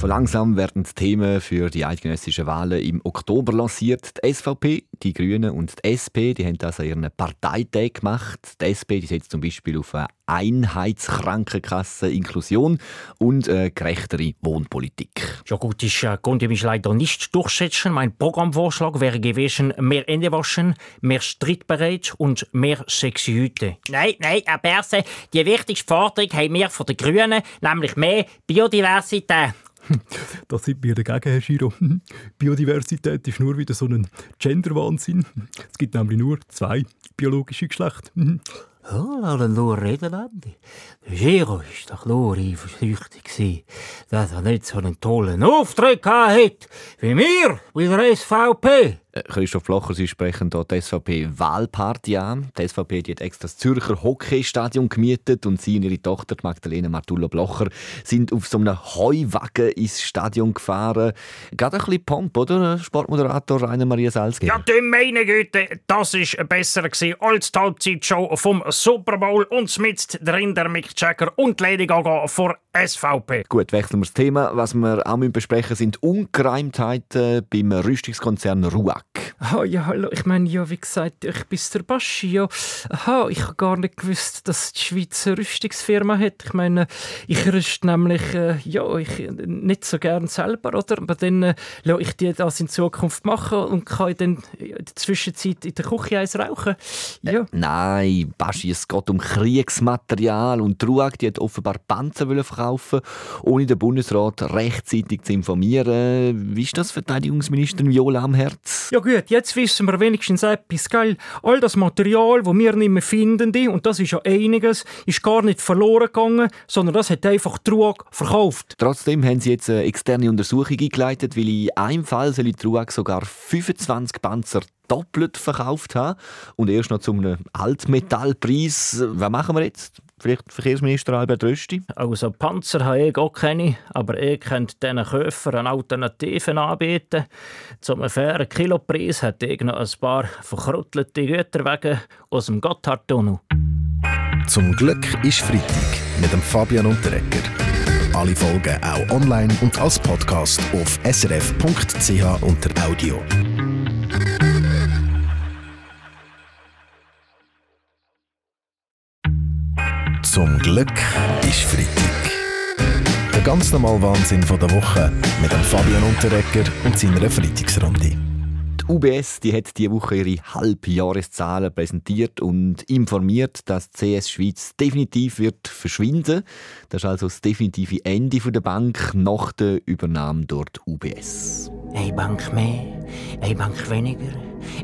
So langsam werden die Themen für die eidgenössischen Wahlen im Oktober lanciert. Die SVP, die Grünen und die SP die haben also ihren Parteitag gemacht. Die SP die setzt zum Beispiel auf eine Einheitskrankenkasse, Inklusion und eine gerechtere Wohnpolitik. Ja gut, ich äh, konnte mich leider nicht durchsetzen. Mein Programmvorschlag wäre gewesen, mehr Hände waschen, mehr Streitbereit und mehr sexy Hüte. Nein, nein, Herr Berse, die wichtigste Forderung haben wir von den Grünen, nämlich mehr Biodiversität. Da sind wir dagegen, Herr Giro. Biodiversität ist nur wieder so ein Gender-Wahnsinn. Es gibt nämlich nur zwei biologische Geschlechter. Ja, lass ihn nur reden, Andi. Der Giro war doch nur eifersüchtig, dass er nicht so einen tollen Auftritt hatte wie wir bei der SVP. Christoph Blocher, Sie sprechen hier die SVP-Wahlparty an. Die SVP die hat extra das Zürcher Hockeystadion gemietet und sie und ihre Tochter Magdalena Martullo Blocher sind auf so einem Heuwagen ins Stadion gefahren. Gerade ein bisschen Pomp, oder, Sportmoderator Rainer Maria Salzgeber? Ja, du meine Güte, das war besser gewesen als die Halbzeitshow vom Super Bowl und mit drin der Mick Jagger und Lady Gaga vor SVP. Gut, wechseln wir das Thema. Was wir auch besprechen müssen, sind Ungereimtheiten beim Rüstungskonzern RUAG. Oh, ja, hallo. Ich meine, ja, wie gesagt, ich bin der Baschi. Ja. Aha, ich habe gar nicht gewusst, dass die Schweiz eine Rüstungsfirma hat. Ich meine, ich rüste nämlich äh, ja, ich, nicht so gern selber, oder? Aber dann äh, lasse ich die das in Zukunft machen und kann dann in der Zwischenzeit in der Küche eins rauchen. Ja. Äh, nein, Baschi, es geht um Kriegsmaterial und die RUAG die hat offenbar Panzer verkaufen ohne den Bundesrat rechtzeitig zu informieren. Wie ist das Verteidigungsministerin Viola am Herz? Ja gut, jetzt wissen wir wenigstens etwas, gell? All das Material, das wir nicht mehr finden, und das ist ja einiges, ist gar nicht verloren gegangen, sondern das hat einfach Truag verkauft. Trotzdem haben sie jetzt eine externe Untersuchung eingeleitet, weil in einem Fall soll Truag sogar 25 Panzer doppelt verkauft haben und erst noch zu einem Altmetallpreis. Was machen wir jetzt? Vielleicht Verkehrsminister Albert Rösti? Also Panzer habe ich auch keine, aber ich könnte diesen Käufern eine Alternative anbieten. Zum fairen Kilopreis hätte ich noch ein paar verkruttelte Güterwagen aus dem Gotthardtunnel. Zum Glück ist Freitag mit dem Fabian Unterrecker. Alle Folgen auch online und als Podcast auf srf.ch unter Audio. Zum Glück ist Freitag. Der ganz normale Wahnsinn von der Woche mit dem Fabian Unterrecker und seiner Freitagsrunde. Die UBS die hat diese Woche ihre Halbjahreszahlen präsentiert und informiert, dass die CS Schweiz definitiv wird verschwinden. Das ist also das definitive Ende der Bank nach der Übernahme durch die UBS. Eine Bank mehr, eine Bank weniger.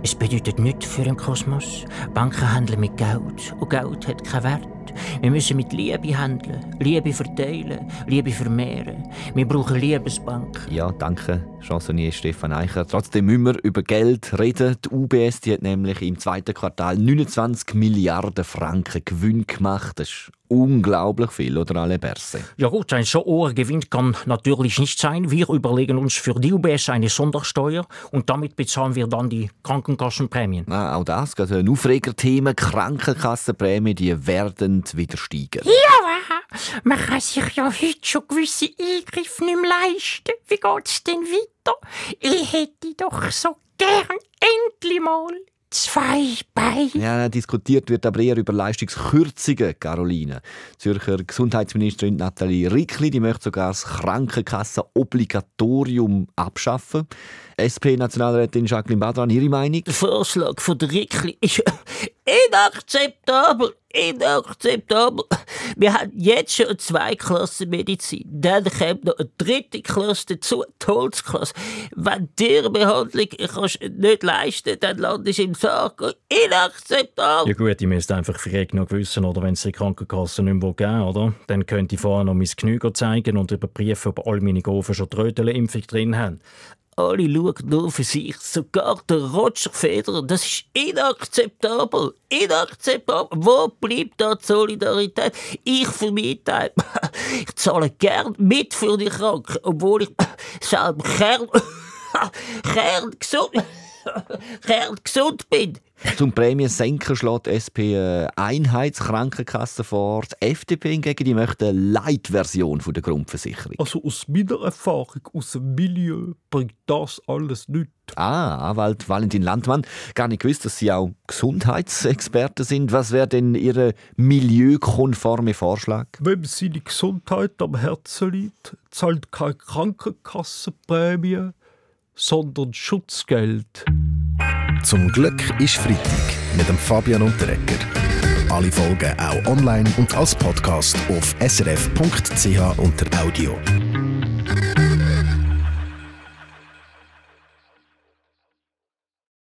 Es bedeutet nichts für den Kosmos. Banken handeln mit Geld und Geld hat keinen Wert. Wir müssen mit Liebe handeln, Liebe verteilen, Liebe vermehren. Wir brauchen Liebesbank. Ja, danke, Chansonnier Stefan Eicher. Trotzdem müssen wir über Geld reden. Die UBS die hat nämlich im zweiten Quartal 29 Milliarden Franken Gewinn gemacht. Das ist unglaublich viel, oder alle Berse? Ja gut, ein so hoher Gewinn kann natürlich nicht sein. Wir überlegen uns für die UBS eine Sondersteuer und damit bezahlen wir dann die Krankenkassenprämien. Ah, auch das, also ein Aufregerthema. Krankenkassenprämien, die werden wieder steigen. Ja, man kann sich ja heute schon gewisse Eingriffe nicht mehr leisten. Wie geht's denn weiter? Ich hätte doch so gern endlich mal zwei Beine. Ja, diskutiert wird aber eher über Leistungskürzungen, Caroline. Zürcher Gesundheitsministerin Nathalie Rickli die möchte sogar das Krankenkassenobligatorium abschaffen. SP-Nationalrätin Jacqueline Badran, Ihre Meinung? Der Vorschlag von der Rickli ist inakzeptabel. Inakzeptabel. Wir haben jetzt schon eine Zweiklassenmedizin. Dann kommt noch eine dritte Klasse dazu, die Holzklasse. Wenn die Behandlung kannst du nicht leisten dann landest du im Sarg. Inakzeptabel. Ja gut, ich müsste einfach vielleicht noch wissen, oder wenn es die Krankenkasse nicht mehr geben oder? Dann könnte ich vorher noch mein Knie zeigen und überprüfen, ob all meine Gofen schon Trödelimpfung drin haben. Alle schauen nur für sich, sogar der Roger Federer. Das ist inakzeptabel. Inakzeptabel. Wo bleibt da die Solidarität? Ich für mich Teil, ich zahle gern mit für die Kranken, obwohl ich selber Kern, Kern gesund, Kern gesund bin. Zum Prämiensenken schlägt die SP eine Einheitskrankenkasse vor. Die FDP hingegen die möchte eine Light-Version der Grundversicherung. Also aus meiner Erfahrung, aus dem Milieu, bringt das alles nichts. Ah, Anwalt Valentin Landmann. Gar nicht gewusst, dass Sie auch Gesundheitsexperte sind. Was wäre denn Ihr milieukonforme Vorschlag? Wenn seine Gesundheit am Herzen liegt, zahlt keine Krankenkassenprämie, sondern Schutzgeld. Zum Glück ist Freitag mit dem Fabian Unterrecker. Alle Folgen auch online und als Podcast auf srf.ch unter Audio.